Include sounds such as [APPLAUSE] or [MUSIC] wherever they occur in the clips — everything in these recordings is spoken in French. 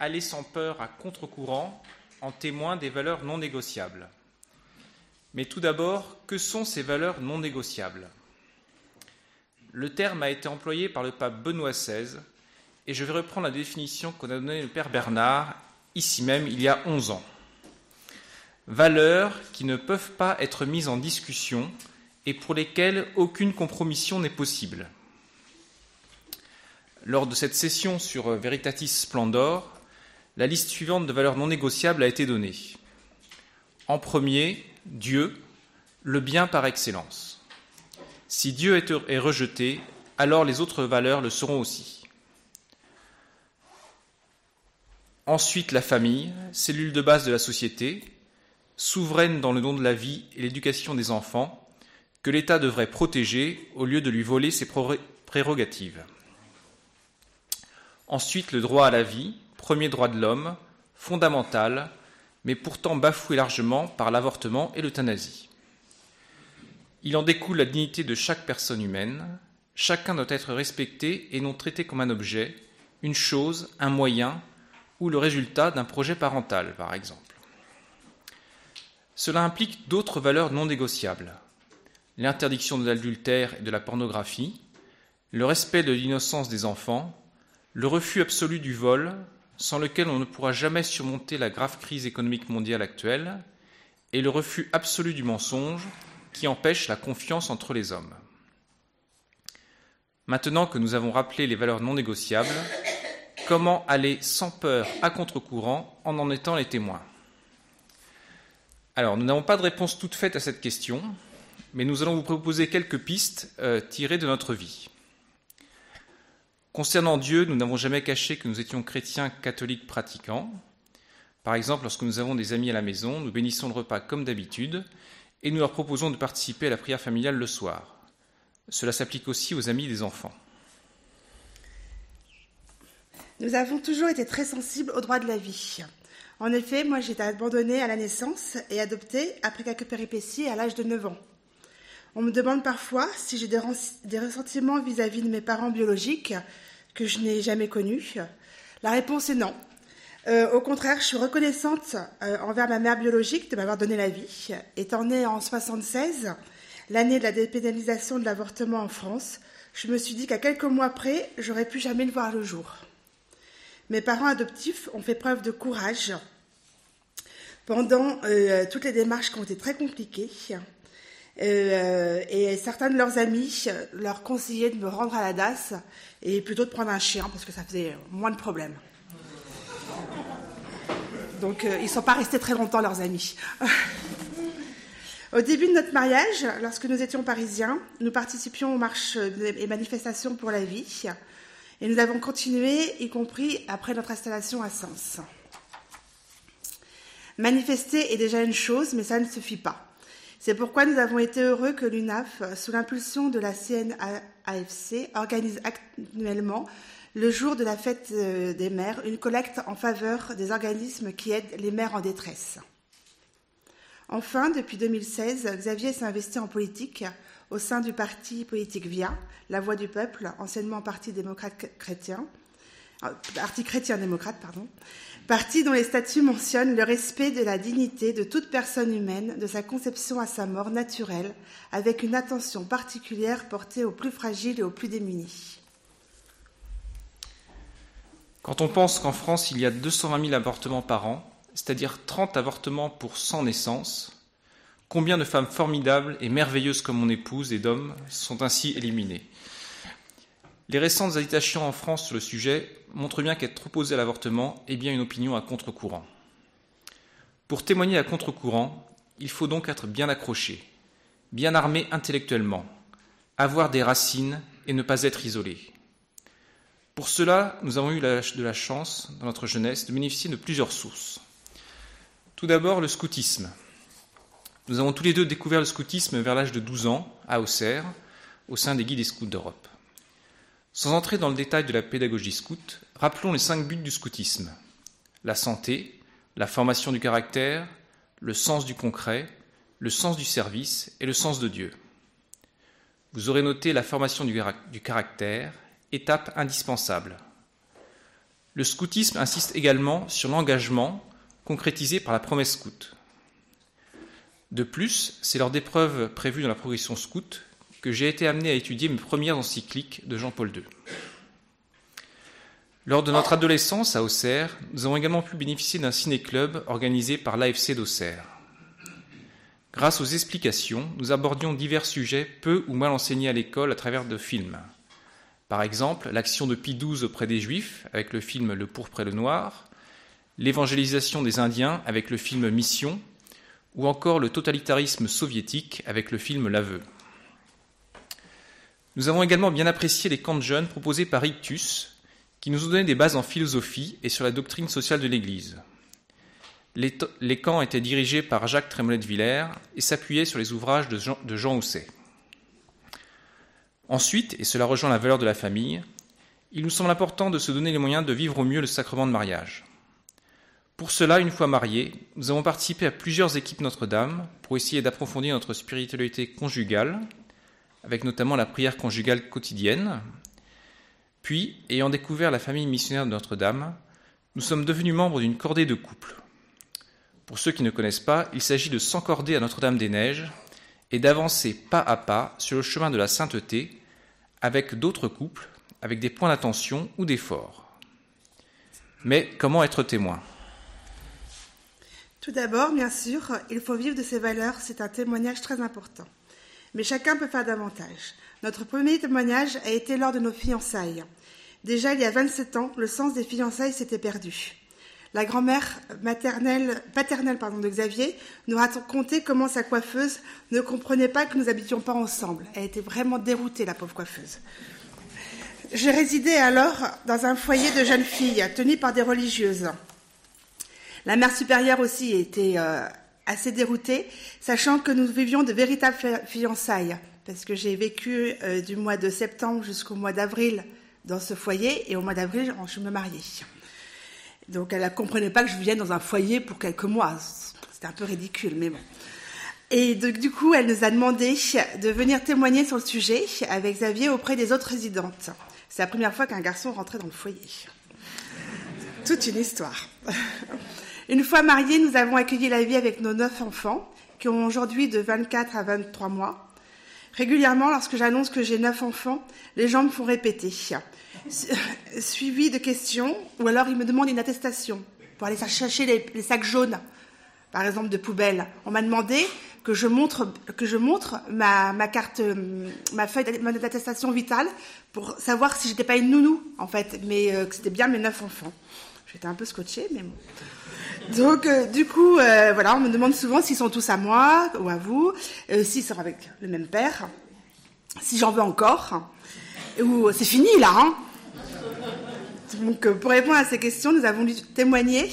aller sans peur à contre-courant en témoin des valeurs non négociables. Mais tout d'abord, que sont ces valeurs non négociables? Le terme a été employé par le pape Benoît XVI et je vais reprendre la définition qu'on a donnée le Père Bernard, ici même, il y a 11 ans. Valeurs qui ne peuvent pas être mises en discussion et pour lesquelles aucune compromission n'est possible. Lors de cette session sur Veritatis Splendor, la liste suivante de valeurs non négociables a été donnée. En premier, Dieu, le bien par excellence. Si Dieu est rejeté, alors les autres valeurs le seront aussi. Ensuite, la famille, cellule de base de la société, souveraine dans le don de la vie et l'éducation des enfants, que l'État devrait protéger au lieu de lui voler ses prérogatives. Ensuite, le droit à la vie, premier droit de l'homme, fondamental, mais pourtant bafoué largement par l'avortement et l'euthanasie. Il en découle la dignité de chaque personne humaine. Chacun doit être respecté et non traité comme un objet, une chose, un moyen ou le résultat d'un projet parental, par exemple. Cela implique d'autres valeurs non négociables. L'interdiction de l'adultère et de la pornographie, le respect de l'innocence des enfants, le refus absolu du vol, sans lequel on ne pourra jamais surmonter la grave crise économique mondiale actuelle, et le refus absolu du mensonge qui empêche la confiance entre les hommes. Maintenant que nous avons rappelé les valeurs non négociables, comment aller sans peur à contre-courant en en étant les témoins? Alors, nous n'avons pas de réponse toute faite à cette question, mais nous allons vous proposer quelques pistes euh, tirées de notre vie. Concernant Dieu, nous n'avons jamais caché que nous étions chrétiens catholiques pratiquants. Par exemple, lorsque nous avons des amis à la maison, nous bénissons le repas comme d'habitude et nous leur proposons de participer à la prière familiale le soir. Cela s'applique aussi aux amis des enfants. Nous avons toujours été très sensibles aux droits de la vie. En effet, moi j'ai été abandonnée à la naissance et adoptée après quelques péripéties à l'âge de 9 ans. On me demande parfois si j'ai des, ressentiments vis-à-vis de mes parents biologiques que je n'ai jamais connus. La réponse est non. Euh, au contraire, je suis reconnaissante euh, envers ma mère biologique de m'avoir donné la vie. Étant née en 76, l'année de la dépénalisation de l'avortement en France, je me suis dit qu'à quelques mois près, j'aurais pu jamais le voir le jour. Mes parents adoptifs ont fait preuve de courage pendant euh, toutes les démarches qui ont été très compliquées. Euh, et certains de leurs amis leur conseillaient de me rendre à la DAS et plutôt de prendre un chien parce que ça faisait moins de problèmes. Donc euh, ils ne sont pas restés très longtemps, leurs amis. Au début de notre mariage, lorsque nous étions parisiens, nous participions aux marches et manifestations pour la vie. Et nous avons continué, y compris après notre installation à Sens. Manifester est déjà une chose, mais ça ne suffit pas. C'est pourquoi nous avons été heureux que l'UNAF, sous l'impulsion de la CNAFC, organise actuellement, le jour de la fête euh, des mères, une collecte en faveur des organismes qui aident les mères en détresse. Enfin, depuis 2016, Xavier s'est investi en politique au sein du parti politique VIA, La Voix du Peuple, anciennement Parti démocrate chrétien, euh, Parti chrétien-démocrate, pardon, parti dont les statuts mentionnent le respect de la dignité de toute personne humaine, de sa conception à sa mort naturelle, avec une attention particulière portée aux plus fragiles et aux plus démunis. Quand on pense qu'en France, il y a 220 000 avortements par an, c'est-à-dire 30 avortements pour 100 naissances, combien de femmes formidables et merveilleuses comme mon épouse et d'hommes sont ainsi éliminées Les récentes agitations en France sur le sujet montre bien qu'être opposé à l'avortement est bien une opinion à contre-courant. Pour témoigner à contre-courant, il faut donc être bien accroché, bien armé intellectuellement, avoir des racines et ne pas être isolé. Pour cela, nous avons eu de la chance, dans notre jeunesse, de bénéficier de plusieurs sources. Tout d'abord, le scoutisme. Nous avons tous les deux découvert le scoutisme vers l'âge de 12 ans, à Auxerre, au sein des guides des scouts d'Europe. Sans entrer dans le détail de la pédagogie scout, rappelons les cinq buts du scoutisme. La santé, la formation du caractère, le sens du concret, le sens du service et le sens de Dieu. Vous aurez noté la formation du, caractère, étape indispensable. Le scoutisme insiste également sur l'engagement concrétisé par la promesse scout. De plus, c'est lors d'épreuves prévues dans la progression scout que j'ai été amené à étudier mes premières encycliques de Jean-Paul II. Lors de notre adolescence à Auxerre, nous avons également pu bénéficier d'un ciné-club organisé par l'AFC d'Auxerre. Grâce aux explications, nous abordions divers sujets peu ou mal enseignés à l'école à travers de films. Par exemple, l'action de Pie XII auprès des Juifs avec le film Le pourpre et le noir, l'évangélisation des Indiens avec le film Mission, ou encore le totalitarisme soviétique avec le film L'aveu. Nous avons également bien apprécié les camps de jeunes proposés par Ictus, qui nous ont donné des bases en philosophie et sur la doctrine sociale de l'Église. Les, camps étaient dirigés par Jacques Trémollet de Villers et s'appuyaient sur les ouvrages de Jean, de Jean Housset. Ensuite, et cela rejoint la valeur de la famille, il nous semble important de se donner les moyens de vivre au mieux le sacrement de mariage. Pour cela, une fois mariés, nous avons participé à plusieurs équipes Notre-Dame pour essayer d'approfondir notre spiritualité conjugale, avec notamment la prière conjugale quotidienne. Puis, ayant découvert la famille missionnaire de Notre-Dame, nous sommes devenus membres d'une cordée de couples. Pour ceux qui ne connaissent pas, il s'agit de s'encorder à Notre-Dame-des-Neiges et d'avancer pas à pas sur le chemin de la sainteté avec d'autres couples, avec des points d'attention ou d'effort. Mais comment être témoin? Tout d'abord, bien sûr, il faut vivre de ses valeurs, c'est un témoignage très important. Mais chacun peut faire davantage. Notre premier témoignage a été lors de nos fiançailles. Déjà il y a 27 ans, le sens des fiançailles s'était perdu. La grand-mère paternelle pardon, de Xavier nous racontait comment sa coiffeuse ne comprenait pas que nous habitions pas ensemble. Elle était vraiment déroutée, la pauvre coiffeuse. Je résidais alors dans un foyer de jeunes filles tenues par des religieuses. La mère supérieure aussi était euh, assez déroutée, sachant que nous vivions de véritables fiançailles, parce que j'ai vécu euh, du mois de septembre jusqu'au mois d'avril dans ce foyer, et au mois d'avril, je me mariais. Donc elle ne comprenait pas que je vienne dans un foyer pour quelques mois. C'était un peu ridicule, mais bon. Et donc, du coup, elle nous a demandé de venir témoigner sur le sujet avec Xavier auprès des autres résidentes. C'est la première fois qu'un garçon rentrait dans le foyer. Toute une histoire. [LAUGHS] Une fois mariés, nous avons accueilli la vie avec nos neuf enfants, qui ont aujourd'hui de 24 à 23 mois. Régulièrement, lorsque j'annonce que j'ai neuf enfants, les gens me font répéter suivi de questions, ou alors il me demande une attestation pour aller chercher les, sacs jaunes, par exemple de poubelle. On m'a demandé que je montre, que je montre ma, carte, ma feuille d'attestation vitale pour savoir si j'étais pas une nounou, en fait, mais euh, que c'était bien mes neuf enfants. J'étais un peu scotchée, mais bon. Donc, euh, du coup, euh, voilà, on me demande souvent s'ils sont tous à moi ou à vous, s'ils sont avec le même père, si j'en veux encore, ou c'est fini là, hein donc, euh, pour répondre à ces questions, nous avons dû témoigner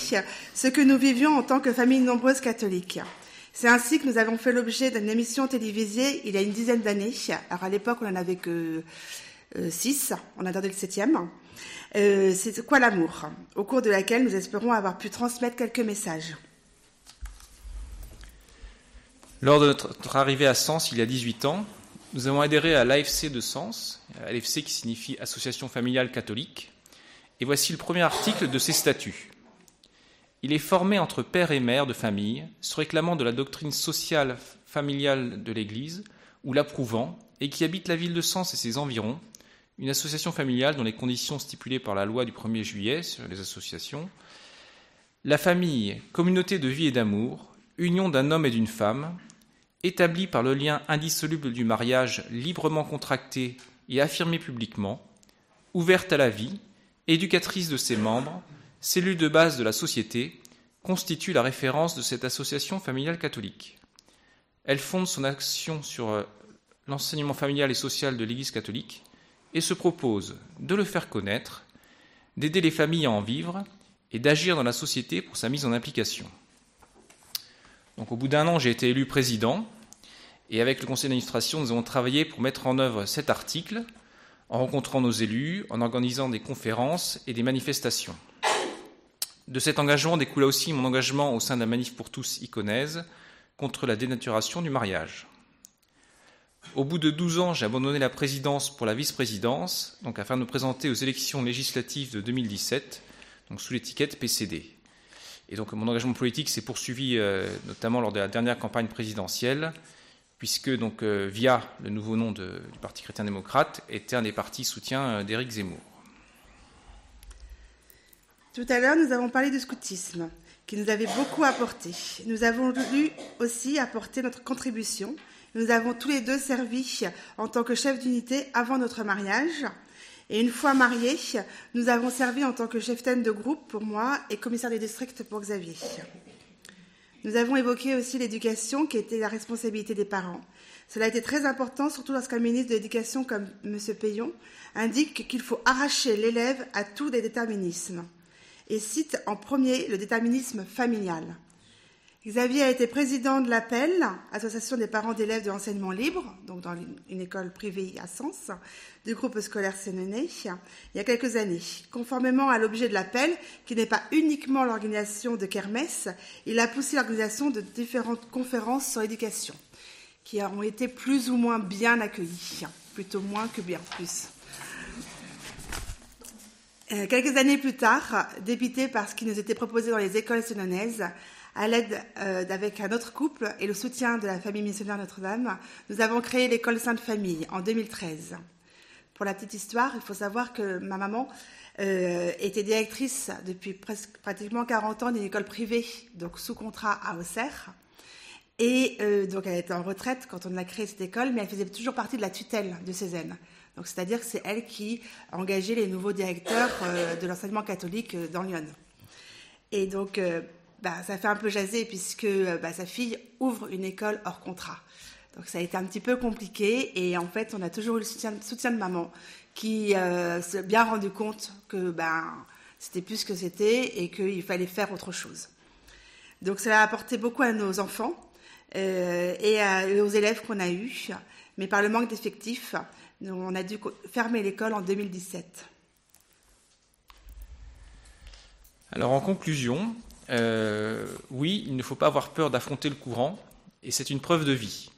ce que nous vivions en tant que famille nombreuse catholique. C'est ainsi que nous avons fait l'objet d'une émission télévisée il y a une dizaine d'années. Alors à l'époque, on n'en avait que euh, six, on a gardé le septième. Euh, c'est quoi l'amour Au cours de laquelle nous espérons avoir pu transmettre quelques messages. Lors de notre arrivée à Sens il y a 18 ans, nous avons adhéré à l'AFC de Sens, l'AFC qui signifie Association familiale catholique, et voici le premier article de ses statuts. Il est formé entre père et mère de famille, se réclamant de la doctrine sociale familiale de l'Église, ou l'approuvant, et qui habite la ville de Sens et ses environs, une association familiale dont les conditions stipulées par la loi du 1er juillet sur les associations, la famille, communauté de vie et d'amour, union d'un homme et d'une femme, établie par le lien indissoluble du mariage librement contracté et affirmé publiquement, ouverte à la vie, éducatrice de ses membres, cellule de base de la société, constitue la référence de cette association familiale catholique. Elle fonde son action sur euh, l'enseignement familial et social de l'Église catholique et se propose de le faire connaître, d'aider les familles à en vivre et d'agir dans la société pour sa mise en application. Donc, au bout d'un an, j'ai été élu président et avec le conseil d'administration, nous avons travaillé pour mettre en œuvre cet article en rencontrant nos élus, en organisant des conférences et des manifestations. De cet engagement découla aussi mon engagement au sein de la Manif pour tous iconaise contre la dénaturation du mariage. Au bout de 12 ans, j'ai abandonné la présidence pour la vice-présidence, donc afin de me présenter aux élections législatives de 2017, donc sous l'étiquette PCD. Et donc mon engagement politique s'est poursuivi euh, notamment lors de la dernière campagne présidentielle, puisque donc euh, via le nouveau nom du Parti chrétien-démocrate était un des partis soutiens d'Éric Zemmour. Tout à l'heure, nous avons parlé du scoutisme, qui nous avait beaucoup apporté. Nous avons voulu aussi apporter notre contribution. Nous avons tous les deux servi en tant que chef d'unité avant notre mariage. Et une fois mariés, nous avons servi en tant que chef-taine de groupe pour moi et commissaire des districts pour Xavier. Nous avons évoqué aussi l'éducation qui était la responsabilité des parents. Cela a été très important, surtout lorsqu'un ministre de l'Éducation comme M. Payon indique qu'il faut arracher l'élève à tout des déterminismes et cite en premier le déterminisme familial. Xavier a été président de l'APEL, Association des parents d'élèves de l'enseignement libre, donc dans une école privée à Sens, du groupe scolaire Sénéné, il y a quelques années. Conformément à l'objet de l'appel, qui n'est pas uniquement l'organisation de kermesse, il a poussé l'organisation de différentes conférences sur l'éducation, qui ont été plus ou moins bien accueillies, plutôt moins que bien plus. Euh, quelques années plus tard, dépité par ce qui nous était proposé dans les écoles sénonaises, à l'aide euh, d'avec un autre couple et le soutien de la famille missionnaire Notre-Dame, nous avons créé l'école Sainte Famille en 2013. Pour la petite histoire, il faut savoir que ma maman euh, était directrice depuis pratiquement 40 ans d'une école privée, donc sous contrat à Auxerre. Et donc elle était en retraite quand on a créé cette école, mais elle faisait toujours partie de la tutelle de Cézanne. Donc, c'est-à-dire que c'est elle qui engagé les nouveaux directeurs euh, de l'enseignement catholique euh, dans Lyon. Et donc, euh, bah, ça fait un peu jaser puisque bah, sa fille ouvre une école hors contrat. Donc, ça a été un petit peu compliqué. Et en fait, on a toujours eu le soutien, de maman qui s'est bien rendu compte que ben, c'était plus ce que c'était et qu'il fallait faire autre chose. Donc, ça a apporté beaucoup à nos enfants et, et aux élèves qu'on a eus. Mais par le manque d'effectifs, on a dû fermer l'école en 2017. Alors en conclusion, euh, oui, il ne faut pas avoir peur d'affronter le courant, et c'est une preuve de vie.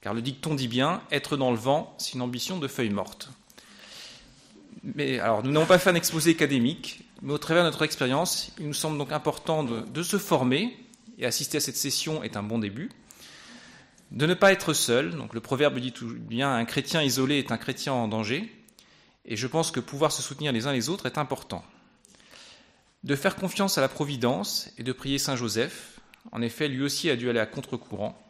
Car le dicton dit bien, être dans le vent, c'est une ambition de feuille morte. Mais alors, nous n'avons pas fait un exposé académique, mais au travers de notre expérience, il nous semble donc important de se former, et assister à cette session est un bon début de ne pas être seul. Donc le proverbe dit tout bien un chrétien isolé est un chrétien en danger. Et je pense que pouvoir se soutenir les uns les autres est important. De faire confiance à la providence et de prier Saint Joseph. En effet, lui aussi a dû aller à contre-courant.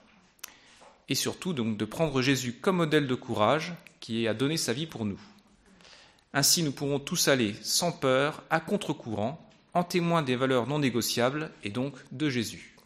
Et surtout, donc, de prendre Jésus comme modèle de courage qui a donné sa vie pour nous. Ainsi, nous pourrons tous aller sans peur, à contre-courant, en témoin des valeurs non négociables et donc de Jésus.